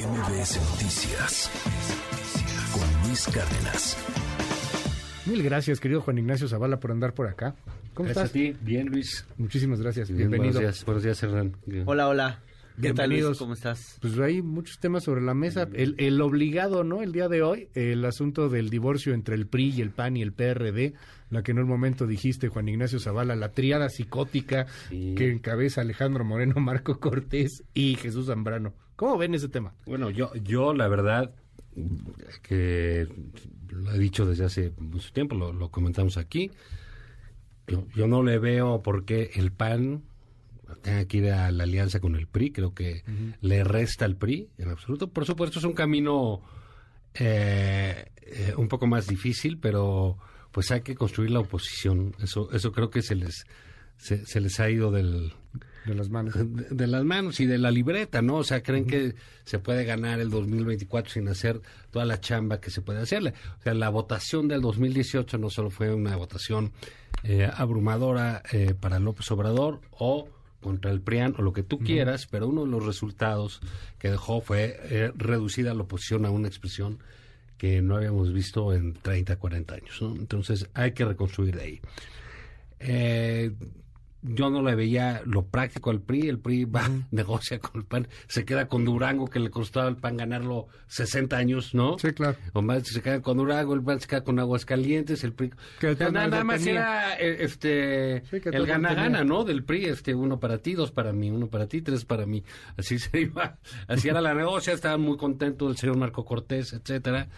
MBS Noticias con Luis Cárdenas. Mil gracias, querido Juan Ignacio Zavala, por andar por acá. ¿Cómo Gracias estás? a ti. Bien, Luis. Muchísimas gracias. Bien, Bienvenido. Buenos días, buenos días, Hernán. Hola, hola. ¿Qué tal, Luis? Bienvenidos. ¿Cómo estás? Pues hay muchos temas sobre la mesa. El, el obligado, ¿no? El día de hoy, el asunto del divorcio entre el PRI y el PAN y el PRD, la que en un momento dijiste, Juan Ignacio Zavala, la triada psicótica Sí. que encabeza Alejandro Moreno, Marco Cortés y Jesús Zambrano. ¿Cómo ven ese tema? Bueno, yo, yo la verdad que lo he dicho desde hace mucho tiempo, lo, lo comentamos aquí. Yo, yo no le veo por qué el PAN tenga que ir a la alianza con el PRI. Creo que le resta al PRI en absoluto. Por supuesto, es un camino eh, eh, un poco más difícil, pero pues hay que construir la oposición. Eso, eso creo que se les, se, se les ha ido del, De las manos. de, de las manos y de la libreta, ¿no? O sea, creen que se puede ganar el 2024 sin hacer toda la chamba que se puede hacerle. O sea, la votación del 2018 no solo fue una votación eh, abrumadora eh, para López Obrador o contra el PRIAN o lo que tú quieras, pero uno de los resultados que dejó fue eh, reducida la oposición a una expresión que no habíamos visto en 30, 40 años, ¿no? Entonces hay que reconstruir de ahí. Eh, yo no le veía lo práctico al PRI. El PRI va, negocia con el PAN, se queda con Durango, que le costaba al PAN ganarlo 60 años, ¿no? Sí, claro. O más se queda con Durango, el PAN se queda con Aguascalientes, el PRI. Que O sea, nada, más era eh, este Sí, el gana-gana. ¿no? Del PRI, este, uno para ti, dos para mí, uno para ti, tres para mí. Así se iba, así era la negocia, estaba muy contento el señor Marco Cortés, etcétera.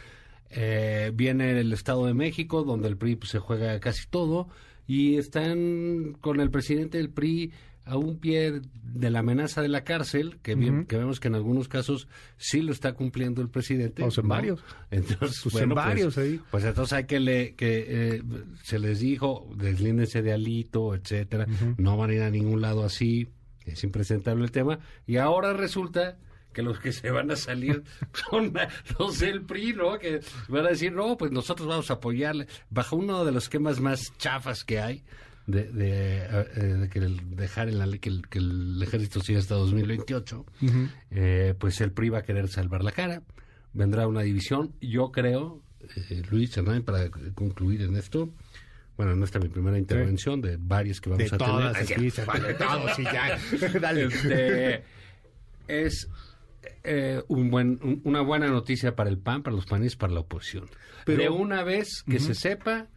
Eh, viene el Estado de México, donde el PRI pues, se juega casi todo, y están con el presidente del PRI a un pie de la amenaza de la cárcel, que, bien- Ujú. que vemos que en algunos casos sí lo está cumpliendo el presidente. O sea, en ¿no? varios. Entonces, Pues bueno, en varios ahí. pues entonces hay que le que eh, se les dijo deslíndense de Alito, etcétera, no van a ir a ningún lado así, es impresentable el tema y ahora resulta que los que se van a salir son los del PRI, ¿no? Que van a decir, no, pues nosotros vamos a apoyarle. Bajo uno de los esquemas más chafas que hay, de, de, eh, de que el- dejar en la ley que el, que el ejército siga hasta 2028, eh, pues el PRI va a querer salvar la cara, vendrá una división. Yo creo, eh, Luis Hernán, para concluir en esto, bueno, no esta es mi primera intervención, de varias que vamos De a todas, tener. aquí, de todos, y ya. Dale. Este, es eh, un buen, un- una buena noticia para el PAN, para los panistas, para la oposición. Pero- de una vez que se sepa,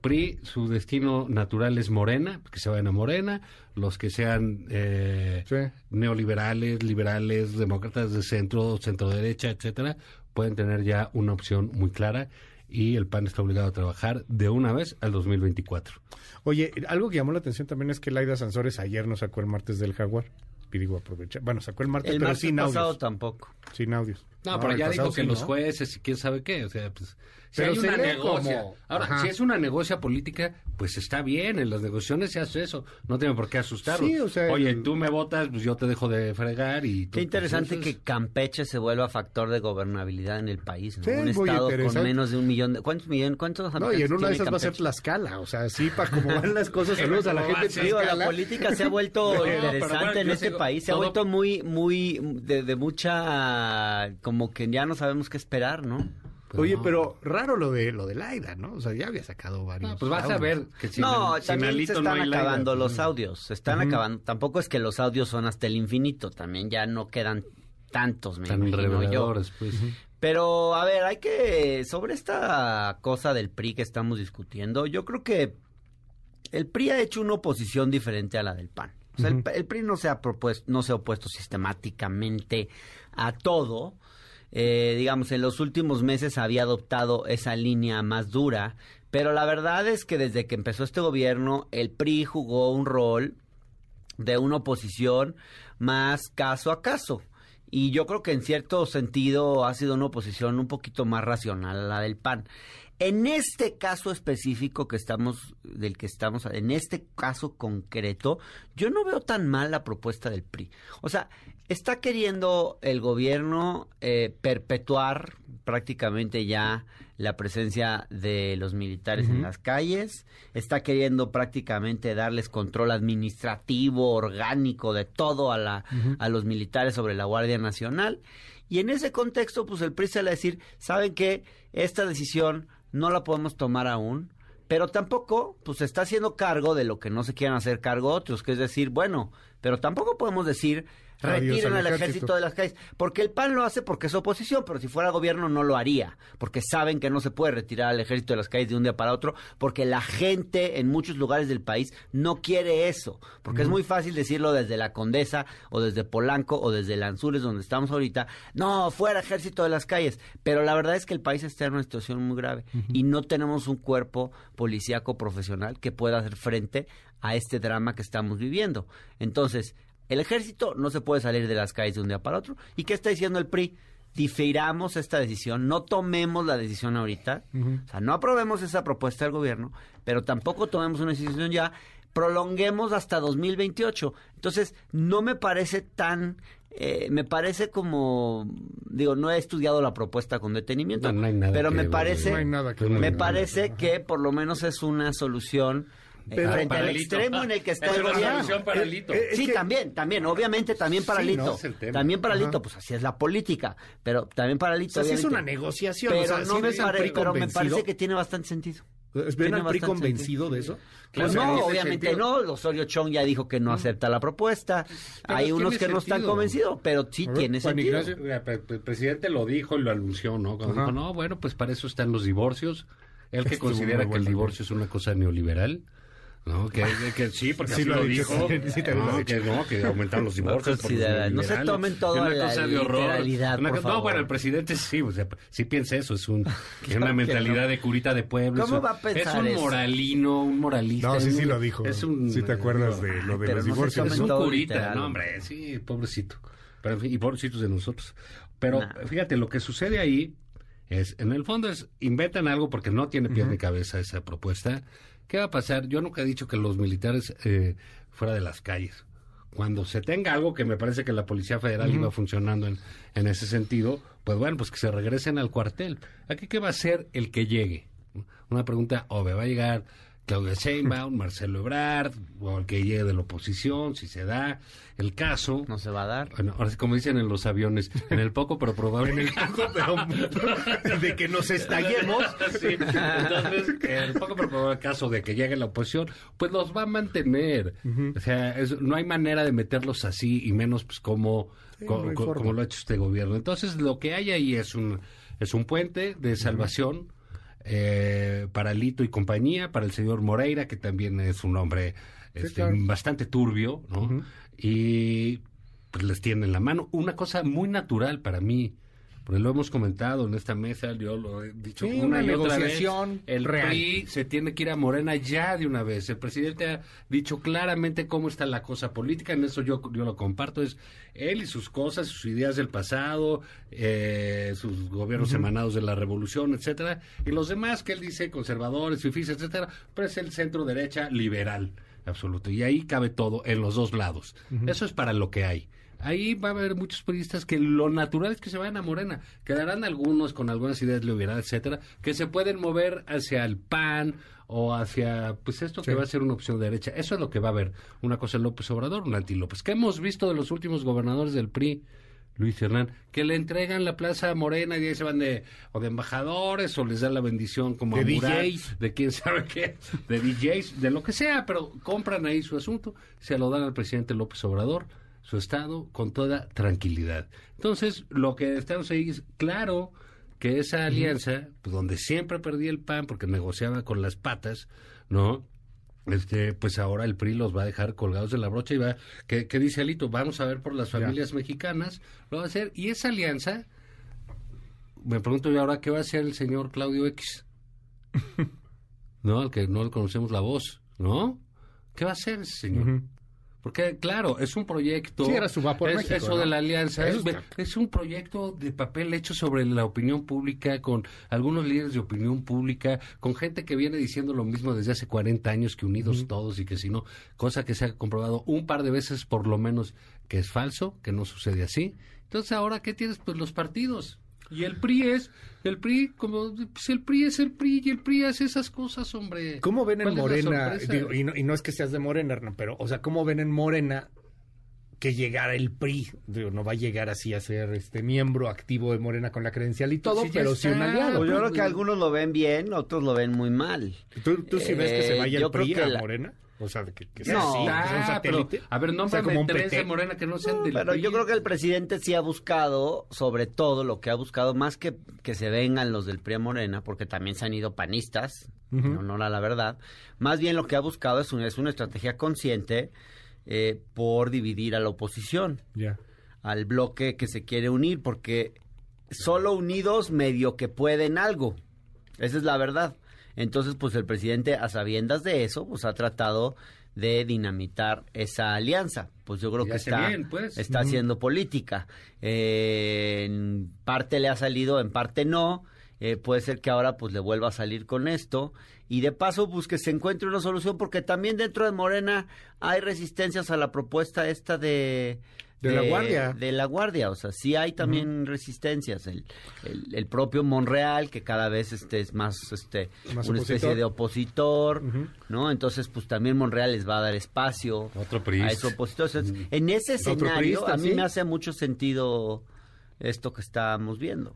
PRI, su destino natural es Morena, que se vayan a Morena, los que sean eh, Sí. neoliberales, liberales, demócratas de centro, centro derecha, etcétera, pueden tener ya una opción muy clara y el PAN está obligado a trabajar de una vez al 2024. Oye, algo que llamó la atención también es que Laida Sansores ayer no sacó el martes del Jaguar. Digo, aprovecha. Bueno, sacó el martes, El pero martes sin pasado audios. tampoco. Sin audios. No, pero ya dijo que sí, los ¿no? jueces y quién sabe qué, o sea, pues si Pero hay una negocia. como- Ahora, Ajá. si es una negocia política, pues está bien, en las negociaciones se hace eso, no tiene por qué asustarlo. Sí, o sea, Oye, el- tú me votas, pues yo te dejo de fregar y tú- Qué interesante pues, que Campeche se vuelva factor de gobernabilidad en el país, ¿no? Sí, un muy estado con menos de un millón de... ¿Cuántos millones? ¿Cuántos No, y en una de esas va a ser? Tlaxcala. O sea, sí, para cómo van las cosas. Saludos a la ¿Cómo gente? Digo, la política se ha vuelto interesante en este país, se ha vuelto muy, muy, de, de mucha, como que ya no sabemos qué esperar, ¿no? Oye, no. pero raro lo de lo de Laida, ¿no? O sea, ya había sacado varios. No, pues vas a ver que sin, no, también se no están Laida. acabando los Ujú. audios, se están acabando. Tampoco es que los audios son hasta el infinito, también ya no quedan tantos, me Tan imagino yo. reveladores, pues. Pero, a ver, hay que, sobre esta cosa del PRI que estamos discutiendo, yo creo que el PRI ha hecho una oposición diferente a la del PAN. O sea, el- el, PRI no se ha propuesto, no se ha opuesto sistemáticamente a todo. Eh, digamos, en los últimos meses había adoptado esa línea más dura, pero la verdad es que desde que empezó este gobierno, el PRI jugó un rol de una oposición más caso a caso. Y yo creo que en cierto sentido ha sido una oposición un poquito más racional la del PAN. En este caso específico que estamos, del que estamos, en este caso concreto, yo no veo tan mal la propuesta del PRI. O sea, está queriendo el gobierno eh, perpetuar prácticamente ya la presencia de los militares en las calles, está queriendo prácticamente darles control administrativo, orgánico, de todo a, la, a los militares sobre la Guardia Nacional. Y en ese contexto, pues el PRI se le decir, ¿saben qué? Esta decisión no la podemos tomar aún, pero tampoco, pues se está haciendo cargo de lo que no se quieran hacer cargo otros, que es decir, bueno, pero tampoco podemos decir retiren al ejército. de las calles. Porque el PAN lo hace porque es oposición, pero si fuera gobierno no lo haría. Porque saben que no se puede retirar al ejército de las calles de un día para otro, porque la gente en muchos lugares del país no quiere eso. Porque es muy fácil decirlo desde la Condesa, o desde Polanco, o desde Lanzures, donde estamos ahorita. No, fuera ejército de las calles. Pero la verdad es que el país está en una situación muy grave. Y no tenemos un cuerpo policíaco profesional que pueda hacer frente a este drama que estamos viviendo. Entonces, el ejército no se puede salir de las calles de un día para otro. ¿Y qué está diciendo el PRI? Difiramos esta decisión, no tomemos la decisión ahorita, o sea, no aprobemos esa propuesta del gobierno, pero tampoco tomemos una decisión ya, prolonguemos hasta 2028. Entonces, no me parece tan eh, me parece como digo no he estudiado la propuesta con detenimiento pero me parece me parece que por lo menos es una solución pero frente al extremo en el que está el gobierno. Para eh, eh, sí, también, también, obviamente también para Lito. también para Lito, pues así es la política, pero también para Lito. es una negociación. Pero, no me, pero me parece que tiene bastante sentido. ¿Ven al PRI convencido de eso? Pues no, obviamente no. Osorio Chong ya dijo que no acepta la propuesta. Hay unos que no están convencidos, pero sí tiene sentido. el presidente lo dijo y lo anunció, ¿no? Cuando dijo, no, bueno, pues para eso están los divorcios. Él que considera que el divorcio es una cosa neoliberal. No, que, que sí, porque sí lo, dijo. Sí, te no, que no, que aumentaron los divorcios. No, se tomen todo una cosa de horror. no, bueno, el presidente sí, o sea, sí piensa eso, es un, es una mentalidad de curita de pueblo. ¿Cómo va a pensar Es un moralino, un moralista. No, sí, sí lo dijo. Es un, si te acuerdas de lo de los divorcios. Es un curita, no, hombre, sí, pobrecito. Pero, en fin, y pobrecitos de nosotros. Pero fíjate, lo que sucede ahí es, en el fondo es, inventan algo porque no tiene pie ni cabeza esa propuesta ¿Qué va a pasar? Yo nunca he dicho que los militares eh, fuera de las calles. Cuando se tenga algo que me parece que la Policía Federal iba funcionando en, en ese sentido, pues bueno, pues que se regresen al cuartel. ¿Aquí qué va a ser el que llegue? Una pregunta obvia. ¿Va a llegar Claudia Sheinbaum, Marcelo Ebrard, o el que llegue de la oposición, si se da el caso. No se va a dar. Bueno, ahora como dicen en los aviones, en el poco pero probable. en el poco pero de que nos estallemos. Entonces, en el poco pero probable caso de que llegue la oposición, pues los va a mantener. O sea, no hay manera de meterlos así y menos pues como, como, lo ha hecho este gobierno. Entonces, lo que hay ahí es un, es un puente de salvación eh, para Lito y compañía, para el señor Moreira, que también es un hombre este, bastante turbio, ¿no? Y pues les tienen la mano. Una cosa muy natural para mí, porque lo hemos comentado en esta mesa, yo lo he dicho una, negociación el PRI se tiene que ir a Morena ya de una vez. El presidente ha dicho claramente cómo está la cosa política, en eso yo, yo lo comparto, es él y sus cosas, sus ideas del pasado, eh, sus gobiernos emanados de la revolución, etcétera, y los demás que él dice conservadores, fifís, etcétera, pero es el centro derecha liberal absoluto. Y ahí cabe todo en los dos lados. Eso es para lo que hay ahí va a haber muchos periodistas que lo natural es que se vayan a Morena. Quedarán algunos con algunas ideas de libertad, etcétera, que se pueden mover hacia el PAN o hacia, pues esto que va a ser una opción de derecha. Eso es lo que va a haber. Una cosa es López Obrador, una anti López. ¿Qué hemos visto de los últimos gobernadores del PRI? Luis Hernán, que le entregan la plaza a Morena y ahí se van de, o de embajadores o les dan la bendición como de a DJs. de quién sabe qué, de DJs, de lo que sea, pero compran ahí su asunto, se lo dan al presidente López Obrador su estado con toda tranquilidad. Entonces, lo que estamos ahí es claro que esa alianza, pues, donde siempre perdía el PAN porque negociaba con las patas, ¿no? Este, pues ahora el PRI los va a dejar colgados de la brocha y va, ¿qué, dice Alito? Vamos a ver por las familias mexicanas, lo va a hacer. Y esa alianza, me pregunto yo ahora, ¿qué va a hacer el señor Claudio X? ¿No? Al que no le conocemos la voz, ¿no? ¿Qué va a hacer ese señor? Porque, claro, es un proyecto. Sí, era su vapor es, Eso de la alianza. Es, un proyecto de papel hecho sobre la opinión pública, con algunos líderes de opinión pública, con gente que viene diciendo lo mismo desde hace 40 años, que unidos todos y que si no, cosa que se ha comprobado un par de veces por lo menos que es falso, que no sucede así. Entonces, ahora, ¿qué tienes? Pues los partidos. Y el PRI es, el PRI, como, pues el PRI es el PRI y el PRI hace esas cosas, hombre. ¿Cómo ven en ¿Cuál es la Morena? Digo, y, no, y no es que seas de Morena, Hernán, pero, o sea, ¿cómo ven en Morena que llegara el PRI? Digo, no va a llegar así a ser este miembro activo de Morena con la credencial y todo, sí, pero sí un aliado. Pues yo creo que algunos lo ven bien, otros lo ven muy mal. ¿Tú, tú sí ves que se Eh, vaya el PRI creo que a la- Morena? O sea, que, que sea No. así, que sea un Ah, pero, a ver, O sea, nómbrame como un tres de pretexto. Morena que no sean del Pero PRI. yo creo que el presidente sí ha buscado, sobre todo lo que ha buscado, más que que se vengan los del PRI a Morena, porque también se han ido panistas, Ujú. en honor a la verdad. Más bien lo que ha buscado es, un- es una estrategia consciente eh, por dividir a la oposición, Ya. al bloque que se quiere unir, porque solo unidos medio que pueden algo. Esa es la verdad. Entonces, pues el presidente, a sabiendas de eso, pues ha tratado de dinamitar esa alianza. Pues yo creo que está, bien, pues. está haciendo política. Eh, en parte le ha salido, en parte no. Eh, puede ser que ahora pues le vuelva a salir con esto y de paso pues que se encuentre una solución porque también dentro de Morena hay resistencias a la propuesta esta de De la Guardia. de la guardia o sea sí hay también resistencias. El, el, el propio Monreal que cada vez este es más este Más una especie de opositor no entonces pues también Monreal les va a dar espacio Otro a esos opositores Entonces, en ese escenario priista, a mí sí. me hace mucho sentido esto que estamos viendo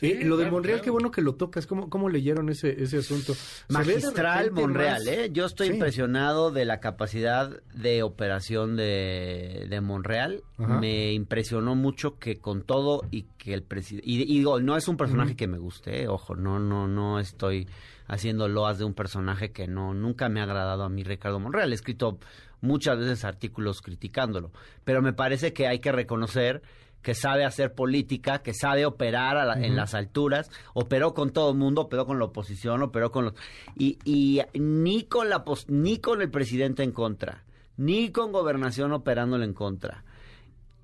Eh, lo de claro, Monreal, claro. qué bueno que lo tocas. ¿Cómo, cómo leyeron ese, ese asunto? ¿Se ve de Magistral Monreal, más- ¿eh? Yo estoy Sí. impresionado de la capacidad de operación de, de Monreal. Ajá. Me impresionó mucho que con todo y que el presidente... Y, y digo, no es un personaje que me guste, ¿eh? ojo, no, no, no estoy haciendo loas de un personaje que no nunca me ha agradado a mí, Ricardo Monreal. He escrito muchas veces artículos criticándolo, pero me parece que hay que reconocer que sabe hacer política, que sabe operar a la- en las alturas, operó con todo el mundo, operó con la oposición, operó con los... Y, y ni, con la pos- ni con el presidente en contra, ni con gobernación operándole en contra,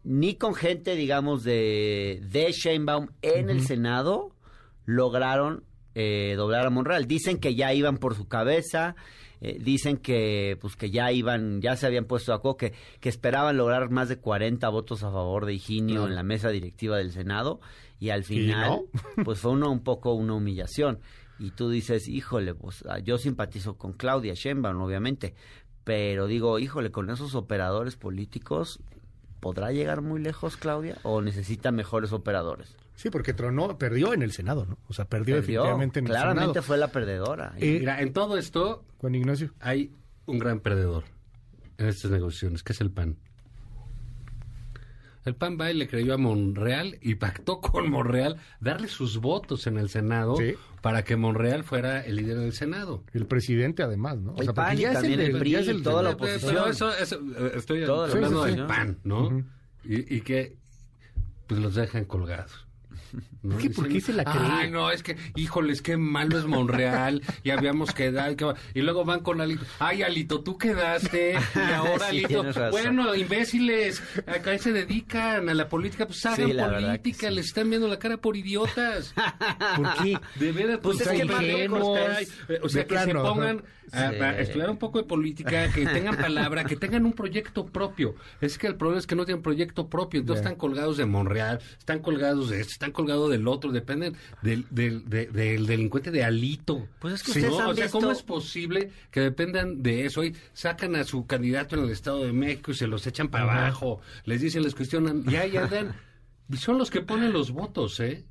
ni con gente, digamos, de, de Sheinbaum en el. Senado, lograron eh, doblar a Monreal. Dicen que ya iban por su cabeza, eh, dicen que pues que ya iban, ya se habían puesto de acuerdo, que, que esperaban lograr más de 40 votos a favor de Higinio en la mesa directiva del Senado y al ¿Y final no? pues fue uno, un poco una humillación. Y tú dices, híjole, pues ah, yo simpatizo con Claudia Sheinbaum, obviamente, pero digo, híjole, con esos operadores políticos, ¿podrá llegar muy lejos Claudia o necesita mejores operadores? Sí, porque tronó, perdió en el Senado, ¿no? O sea, perdió, Perdió, definitivamente en el claramente Senado. fue la perdedora. Eh, Mira, en todo esto Juan Ignacio. hay un gran perdedor en estas negociaciones, que es el PAN. El PAN va y le creyó a Monreal y pactó con Monreal darle sus votos en el Senado Sí. para que Monreal fuera el líder del Senado. El presidente, además, ¿no? El porque PAN y ya es también el del- PRI y el toda la oposición. Pero eso, eso, eh, estoy hablando del PAN, ¿no? Y, y que pues los dejan colgados. ¿No? ¿Qué? ¿Por qué se la cree? Ay, no, es que, híjoles, qué malo es Monreal. y habíamos quedado. que va-". Y luego van con Alito. Ay, Alito, tú quedaste. Y ahora, Sí, Alito. Bueno, imbéciles. Acá se dedican a la política. Pues hagan Sí, política. sí. Les están viendo la cara por idiotas. ¿Por qué? De veras, Pues pues, es que ingenuos. Eh, O sea, que se pongan a, Sí. a estudiar un poco de política, que tengan palabra, que tengan un proyecto propio. Es que el problema es que no tienen proyecto propio, entonces están colgados de Monreal, están colgados de este, están colgados del otro, dependen del, del, de- del delincuente de Alito. Pues es que ustedes ¿no? han O sea, ¿cómo es posible que dependan de eso? Y sacan a su candidato en el Estado de México y se los echan para Ajá. abajo, les dicen, les cuestionan, y ahí andan. Y son los que ponen los votos, ¿eh?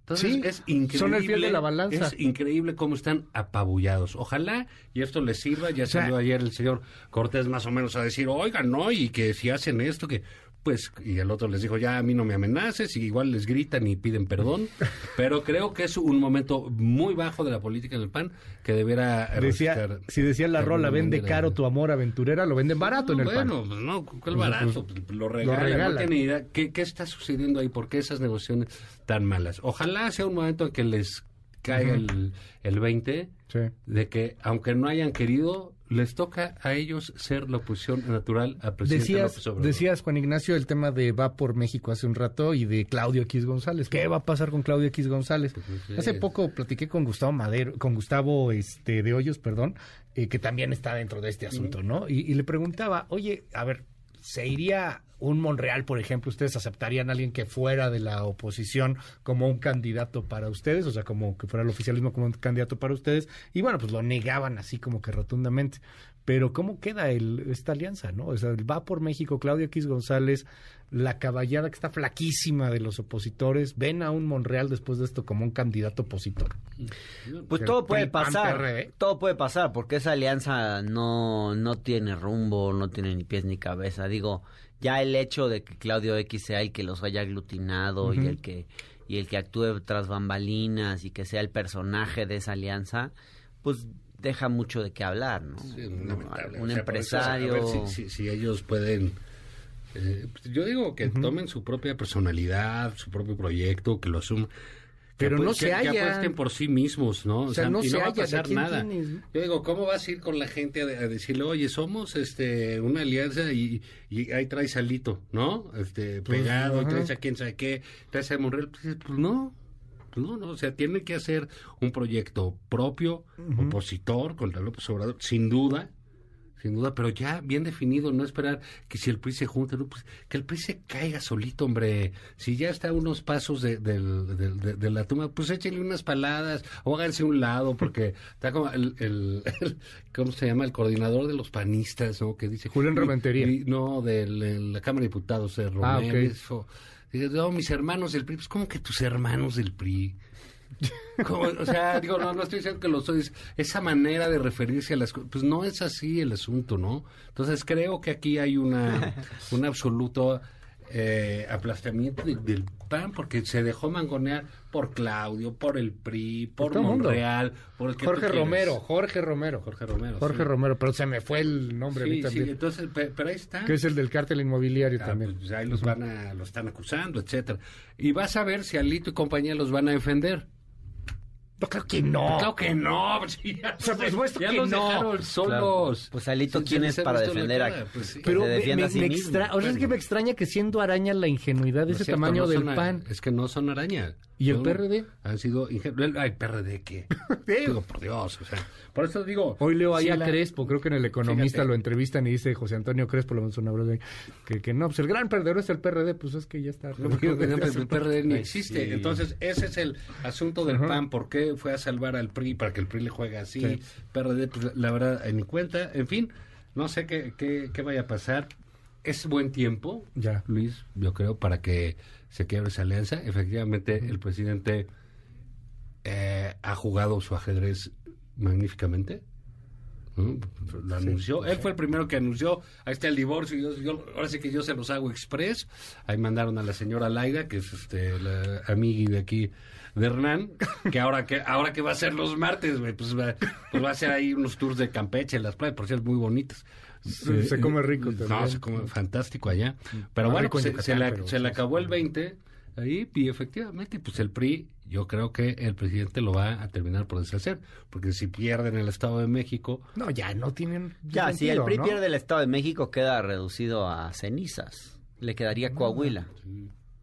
Entonces Sí, es increíble. son el fiel de la balanza. Es increíble cómo están apabullados. Ojalá y esto les sirva. Ya O sea- salió ayer el señor Cortés más o menos a decir, oigan, no, y que si hacen esto, que pues, y el otro les dijo, ya a mí no me amenaces, y igual les gritan y piden perdón. Pero creo que es un momento muy bajo de la política en el PAN que deberá Decía, si decía la rola, vende manera. caro tu amor aventurera, lo venden barato en el bueno, pan. pues no, ¿cuál barato? pues, lo regalan, regalan. no tiene idea. ¿Qué, ¿Qué está sucediendo ahí? ¿Por qué esas negociaciones tan malas? Ojalá sea un momento en que les caiga el, el 20 Sí. de que, aunque no hayan querido, les toca a ellos ser la oposición natural al presidente Decías, López Obrador. decías, Juan Ignacio, el tema de Va por México hace un rato y de Claudio X González. ¿Qué va a pasar con Claudio X González? Pues, sé. Hace poco platiqué con Gustavo Madero, con Gustavo este, de Hoyos, perdón, eh, que también está dentro de este asunto, ¿no? Y, y le preguntaba, oye, a ver, ¿se iría un Monreal, por ejemplo, ustedes aceptarían a alguien que fuera de la oposición como un candidato para ustedes, o sea, como que fuera el oficialismo como un candidato para ustedes, y bueno, pues lo negaban así como que rotundamente. Pero ¿cómo queda el, esta alianza, no? O sea, va por México Claudio X González, la caballada que está flaquísima de los opositores, ven a un Monreal después de esto como un candidato opositor. Pues El todo puede pasar, PRD. todo puede pasar, porque esa alianza no, no tiene rumbo, no tiene ni pies ni cabeza. Digo, ya el hecho de que Claudio X sea el que los haya aglutinado y el que y el que actúe tras bambalinas y que sea el personaje de esa alianza, pues deja mucho de qué hablar, ¿no? Sí, lamentable. Un O sea, por eso, a ver empresario. si, si- si ellos pueden. eh, pues, yo digo que tomen su propia personalidad, su propio proyecto, que lo asuman. Que Pero apu- no que- se Que hallan. apuesten por sí mismos, ¿no? O sea, no y se no va a hallan, ¿a pasar nada. tienes? Yo digo, ¿cómo vas a ir con la gente a, a decirle, oye, somos este una alianza y, y ahí traes a Lito, ¿no? Este, Pues, pegado, ajá. traes a quién sabe qué, traes a Monreal. Pues, pues no. Pues no, no, o sea, tiene que hacer un proyecto propio, opositor contra López Obrador, sin duda, sin duda, pero ya bien definido, no esperar que si el PRI se junte, no, pues que el PRI se caiga solito, hombre. Si ya está a unos pasos de, de- de la tumba, pues échenle unas paladas o háganse un lado, porque está como el, el- el- ¿cómo se llama? El coordinador de los panistas, ¿no? Que dice... Julián "Mi- Rementería. mi- no, de la Cámara de Diputados, de Ah, Romero. ok. eso. Dice, no, mis hermanos del PRI, pues ¿cómo que tus hermanos del PRI? O sea, digo, no, no estoy diciendo que lo soy. Esa manera de referirse a las cosas, pues no es así el asunto, ¿no? Entonces creo que aquí hay una, un absoluto eh, aplastamiento de- del PAN porque se dejó mangonear por Claudio, por el PRI, por todo mundo. Por el que Jorge. Romero, Jorge Romero. Jorge Romero. Jorge sí. Romero, pero se me fue el nombre a mí Sí, sí, también. entonces, pe- pero ahí está. que es el del cártel inmobiliario Ah, también. pues ahí los van a, lo están acusando, etcétera. Y vas a ver si Alito y compañía los van a defender. No, claro que no. Claro que no. sí, ya, O sea, por supuesto ya que los no. dejaron solos. Pues, Alito, Se- ¿quién es para defender a- pues sí. Pero me, me- a sí me o sea, es que me extraña que siendo araña la ingenuidad de No ese cierto, tamaño no del a- pan. Es que no son araña. ¿Y el PRD? Han sido ingenuos. Ay, PRD, ¿qué? digo, por Dios, o sea. Por eso digo. Hoy leo ahí a la- Crespo, creo que en El Economista Fíjate. lo entrevistan y dice José Antonio Crespo, lo menos una broma, que, que no, pues el gran perdedor es el PRD, pues es que ya está. No, el PRD ni existe. sí. Entonces, ese es el asunto del. PAN. ¿Por qué fue a salvar al PRI para que el PRI le juegue así? Sí. PRD, pues, la verdad, en mi cuenta. En fin, no sé qué, qué, qué vaya a pasar. Es buen tiempo, Ya. Luis, yo creo, para que se quiebre esa alianza. Efectivamente, el presidente eh, ha jugado su ajedrez magníficamente. Lo anunció. Él fue el primero que anunció. Ahí está el divorcio. yo- yo- ahora sí que yo se los hago express. Ahí mandaron a la señora Laida, que es este, la amigui de aquí de Hernán, que ahora que ahora que va a ser los martes, güey, pues, va, pues va a hacer ahí unos tours de Campeche, en las playas, por cierto, muy bonitas. Se- se come rico No, también. se come fantástico allá. Pero bueno, pues, se, Yucatán, se le, pero se le sí, acabó sí. el 20 ahí y efectivamente, pues el PRI, yo creo que el presidente lo va a terminar por deshacer, porque si pierden el Estado de México, No, ya no tienen. Ya, si el PRI ¿no? pierde el Estado de México, queda reducido a cenizas. Le quedaría Coahuila.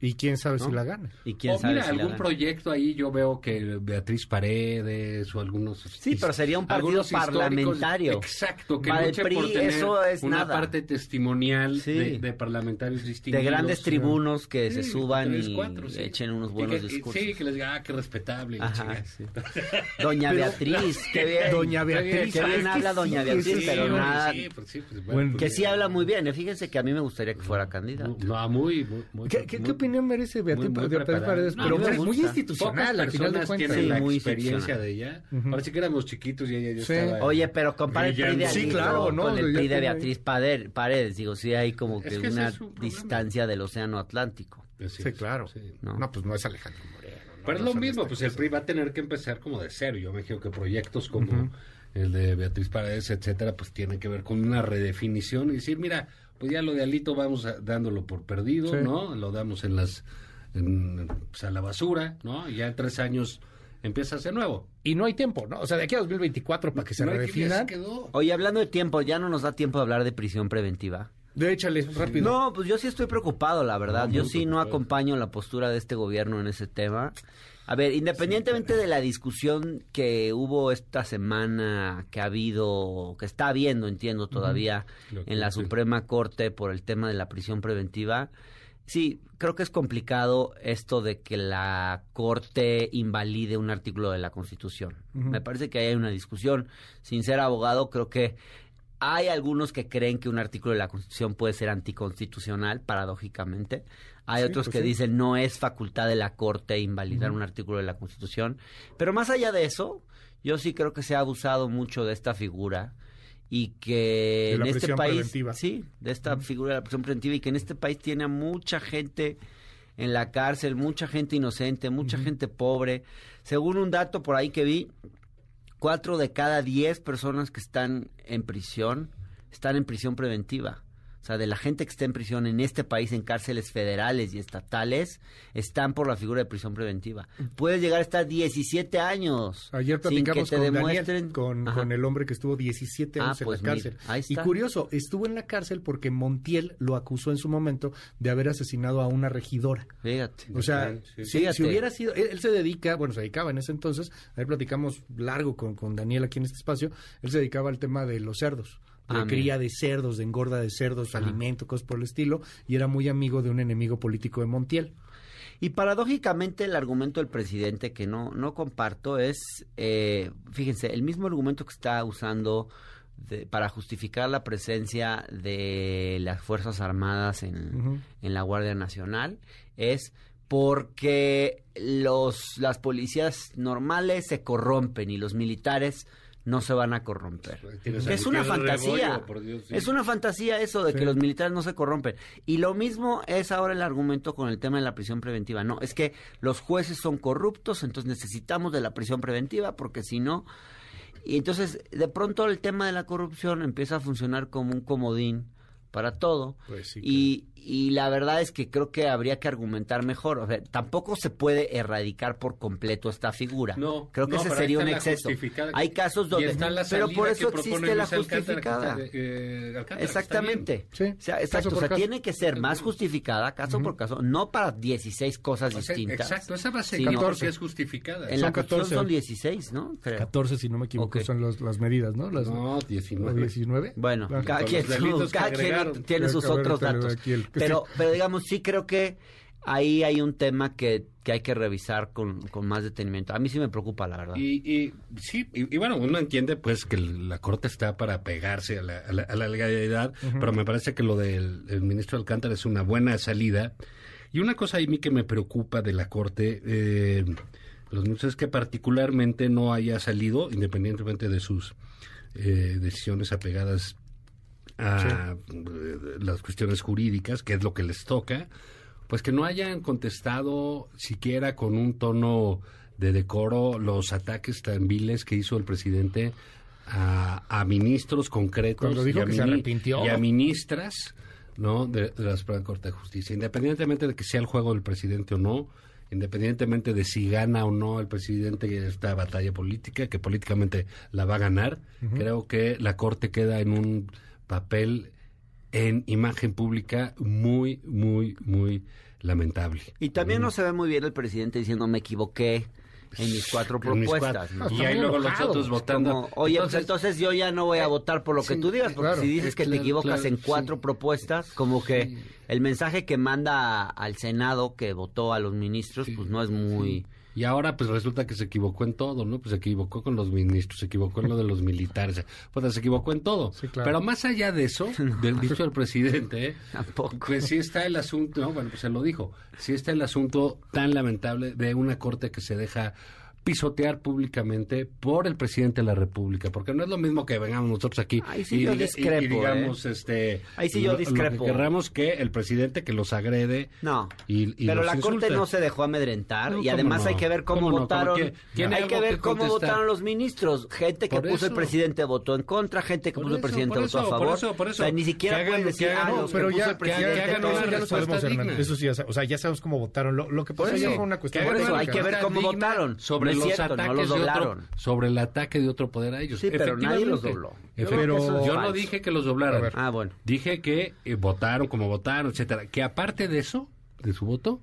Y quién sabe si ¿No? la gana. ¿Y quién o sabe mira, si la algún gana? proyecto ahí, yo veo que Beatriz Paredes o algunos... Sí, pero sería un partido parlamentario. Exacto, que Para el luchen PRI por tener eso es una nada. parte testimonial Sí. de, de parlamentarios De distinguidos. grandes tribunos que se Sí, suban tres, y cuatro, sí. echen unos Y buenos que- y- discursos. Sí, que les diga, ah, qué respetable. y la Ajá. Doña Beatriz, qué bien. Doña Beatriz. qué bien habla doña Beatriz, pero nada- Que sí habla muy bien. Fíjense que a mí me gustaría que fuera candidato. No, muy, muy, muy- ¿Qué, qué- muy- qué opinión merece Beatriz. Paredes? No, pero me muy, institucional, al final de personas cuentas. tienen Sí, la muy experiencia de ella. Ujú. Ahora sí que éramos chiquitos y ella ya Sí. estaba... Oye, pero compara el PRI de. Sí, claro, ¿no? con el PRI de tiene- Beatriz Pader- Paredes. Digo, sí hay como que, Es una es distancia del océano Atlántico. Así Sí, es, claro. sí. ¿no? No, pues no es Alejandro Moreno. ¿no? Pero es lo mismo, esta pues el. PRI va a tener que empezar como de cero. Yo me imagino que proyectos como. El de Beatriz Paredes, etcétera, pues tienen que ver con una redefinición y decir, mira, pues ya lo de Alito vamos a- dándolo por perdido, Sí. ¿no? Lo damos en las, en, pues, a la basura, ¿no? Y ya en tres años empieza a ser nuevo. Y no hay tiempo, ¿no? O sea, de aquí a 2024 para que se No que redefinan. se quedó. Oye, hablando de tiempo, ya no nos da tiempo de hablar de prisión preventiva. De échale, rápido. No, pues yo sí estoy preocupado, la verdad. yo sí no acompaño la postura de este gobierno en ese tema. A ver, independientemente de la discusión que hubo esta semana, que ha habido, que está habiendo, entiendo todavía, en la. Suprema Corte por el tema de la prisión preventiva, sí, creo que es complicado esto de que la Corte invalide un artículo de la Constitución. Me parece que ahí hay una discusión. Sin ser abogado, creo que hay algunos que creen que un artículo de la Constitución puede ser anticonstitucional, paradójicamente. Hay Sí, otros pues que sí. dicen no es facultad de la Corte invalidar un artículo de la Constitución. Pero más allá de eso, yo sí creo que se ha abusado mucho de esta figura y que De en la este país, preventiva. sí, de esta figura de la prisión preventiva y que en este país tiene a mucha gente en la cárcel, mucha gente inocente, mucha gente pobre. Según un dato por ahí que vi, cuatro de cada diez personas que están en prisión están en prisión preventiva. O sea, de la gente que está en prisión en este país, en cárceles federales y estatales, están por la figura de prisión preventiva. Puedes llegar a estar 17 años Ayer sin que platicamos te con demuestren... Daniel, con, el hombre que estuvo 17 Ah, años pues en la mira, cárcel. ahí Y está. curioso, estuvo en la cárcel porque Montiel lo acusó en su momento de haber asesinado a una regidora. Fíjate. O sea, Sí. si, Fíjate. si hubiera sido, él, él se dedica, bueno, se dedicaba en ese entonces, a ver, platicamos largo con, con Daniel aquí en este espacio, él se dedicaba al tema de los cerdos, de Ah, cría de cerdos, de engorda de cerdos, alimento, cosas por el estilo, y era muy amigo de un enemigo político de Montiel. Y paradójicamente el argumento del presidente que no, no comparto es, eh, fíjense, el mismo argumento que está usando de- para justificar la presencia de las Fuerzas Armadas en, en la Guardia Nacional es porque los, las policías normales se corrompen y los militares no se van a corromper. Tienes Es una fantasía. Rebollo, por Dios, sí. Es una fantasía eso de Sí. que los militares no se corrompen. Y lo mismo es ahora el argumento con el tema de la prisión preventiva. No, es que los jueces son corruptos, entonces necesitamos de la prisión preventiva porque si no... Y entonces de pronto el tema de la corrupción empieza a funcionar como un comodín para todo. Pues sí, y, y la verdad es que creo que habría que argumentar mejor. O sea, tampoco se puede erradicar por completo esta figura. No, creo que no, ese sería un la exceso. Hay casos donde... está la pero por eso existe la Alcántara, justificada. está, eh, Alcántara. Exactamente. Sí, O sea, exacto. O sea, caso. tiene que ser más justificada, caso por caso, no para 16 cosas O sea, distintas. Exacto, esa base sino- 14 es justificada. En la Son Constitución 14. son 16, ¿no? Creo. 14, si no me equivoco, Ok. son los- las medidas, ¿no? Las, No, ¿o 19. 19. Bueno, cada quien, tiene sus otros datos. aquí el- Pero, pero digamos, sí creo que ahí hay un tema que, que hay que revisar con, con más detenimiento. A mí sí me preocupa, la verdad. Y, y sí, y, y bueno, uno entiende pues que la Corte está para pegarse a la, a la- a la legalidad, pero me parece que lo del el ministro Alcántara es una buena salida. Y una cosa a mí que me preocupa de la Corte, eh, los ministros, es que particularmente no haya salido, independientemente de sus eh, decisiones apegadas a las cuestiones jurídicas, que es lo que les toca, pues que no hayan contestado siquiera con un tono de decoro los ataques tan viles que hizo el presidente a, a ministros concretos dijo y, a que se arrepintió. y a ministras no de, de la Suprema Corte de Justicia. Independientemente de que sea el juego del presidente o no independientemente de si gana o no el presidente esta batalla política que políticamente la va a ganar creo que la Corte queda en un papel en imagen pública muy muy muy lamentable. Y también no se ve muy bien el presidente diciendo me equivoqué en mis cuatro En mis propuestas. cuatro- ¿no? Está y ahí luego los otros votando. Como, Oye, pues entonces yo ya no voy a votar por lo que sí, tú digas, porque claro, si dices eh, que te equivocas claro, en cuatro sí. propuestas, como que el mensaje que manda al Senado que votó a los ministros, Sí, pues no es muy... Y ahora pues resulta que se equivocó en todo, ¿no? Pues se equivocó con los ministros, se equivocó en lo de los militares, pues se equivocó en todo. Sí, claro. Pero más allá de eso, del dicho del presidente, ¿eh? Tampoco. pues sí está el asunto, no, bueno, pues se lo dijo, sí está el asunto tan lamentable de una corte que se deja pisotear públicamente por el presidente de la República, porque no es lo mismo que vengamos nosotros aquí Ahí sí yo diga- discrepo, y digamos este Ahí sí yo lo- lo discrepo. que querramos que el presidente que los agrede No. y, y Pero los la insulta. Corte no se dejó amedrentar No, y ¿cómo además no? hay que ver cómo, ¿Cómo no? votaron. ¿Cómo que- tiene hay que ver que cómo votaron los ministros. Gente que Por puso el presidente votó en contra, gente que Por puso el presidente por votó a eso, por favor. eso, por eso. O sea, ni siquiera Que hagan- pueden decir, que hagan- ah, no, los pero que puso ya, el presidente. eso sí, o sea, ya sabemos cómo votaron. Lo, que Por pasó ya eso, fue una cuestión Por eso hay que ver cómo votaron. sobre no los cierto, no los de otro, doblaron. sobre el ataque de otro poder a ellos. Sí, pero nadie los dobló. Es yo falso. no dije que los ver. Ah, bueno. Dije que eh, votaron como votaron, etcétera. Que aparte de eso, de su voto,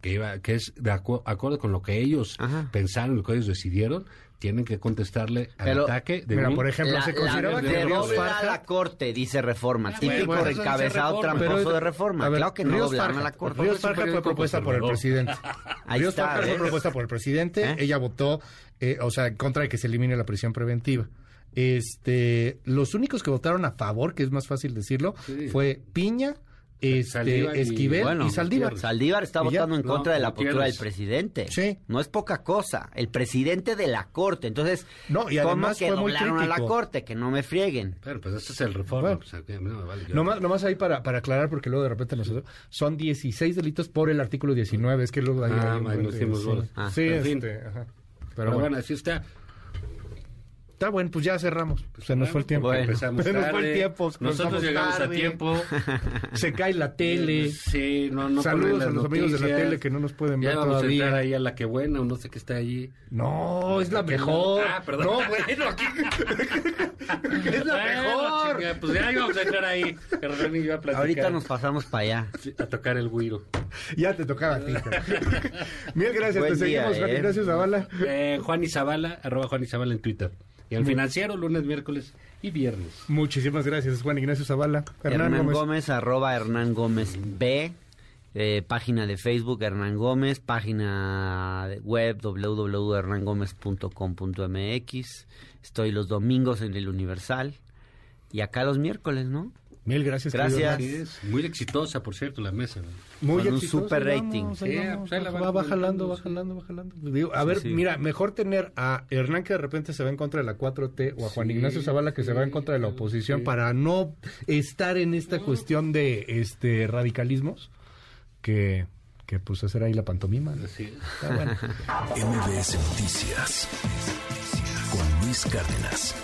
que iba, que es de acu- acuerdo con lo que ellos Ajá. pensaron, lo que ellos decidieron, tienen que contestarle al Pero, ataque de Mira, un- por ejemplo, La, se la- consideraba de que Ríos dobla Farja... la corte, dice Reforma. Ah, Típico bueno, encabezado tramposo Pero- de Reforma. ver, claro que no doblaron a la corte. Ríos Farja fue propuesta por el presidente. Ahí Ríos está, Farja fue ¿ves? propuesta por el presidente. ¿Eh? Ella votó, eh, o sea, en contra de que se elimine la prisión preventiva. Este, los únicos que votaron a favor, que es más fácil decirlo, Sí. fue Piña, este, Saldívar y- Esquivel Bueno, y Saldívar. Saldívar está votando en no, contra de la postura del presidente. Sí. No es poca cosa. El presidente de la corte. Entonces, No, y ¿cómo además que fue muy a la crítico. corte? Que no me frieguen. Pero pues este es el reforma. Bueno. pues, no vale, yo- Nomás, nomás ahí para, para aclarar, porque luego de repente nosotros son 16 delitos por el artículo 19. Es que luego hay, Ah, nos de- hicimos sí. Ah, sí, este, ajá. Pero, Pero bueno, bueno, así está. Está bueno, pues ya cerramos. Se nos fue el tiempo. Bueno. empezamos Se nos fue el tiempo, Nosotros llegamos a tarde. tiempo. Se cae la tele. Sí, no, no ponen Saludos las a los amigos de la tele que no nos pueden Ya ver vamos a todavía. entrar ahí a la que buena o no sé qué está allí. No, es la mejor. Ah, perdón. No, bueno, aquí. es la Bueno, mejor. chinga, pues ya íbamos a entrar ahí. Hernán y yo a platicar. Ahorita nos pasamos para allá. Sí, A tocar el güiro. Ya te tocaba a ti. Mil gracias, Buen te día, seguimos, Juan eh. Ignacio Zavala. Eh, Juan Izabala, arroba Juan Izabala en Twitter. Y al financiero, lunes, miércoles y viernes. Muchísimas gracias, Juan Ignacio Zavala. Hernán, Hernán, Gómez. Gómez. arroba Hernán Gómez B. eh, página de Facebook Hernán Gómez, página web www.hernangomez.com.mx. Estoy los domingos en el Universal y acá los miércoles, ¿no? Mil gracias. Gracias. es. Muy exitosa, por cierto, la mesa. Muy Con un super rating. vamos, Sí, vamos, pues ahí la va, van va jalando, va sí. jalando, va jalando. Digo, a ver, sí. mira, mejor tener a Hernán que de repente se va en contra de la 4T o a Juan Sí, Ignacio Zavala que se va en sí, contra de la oposición sí. para no estar en esta cuestión de este radicalismos que, que pues hacer ahí la pantomima. es. Está bueno. MBS Noticias con Luis Cárdenas.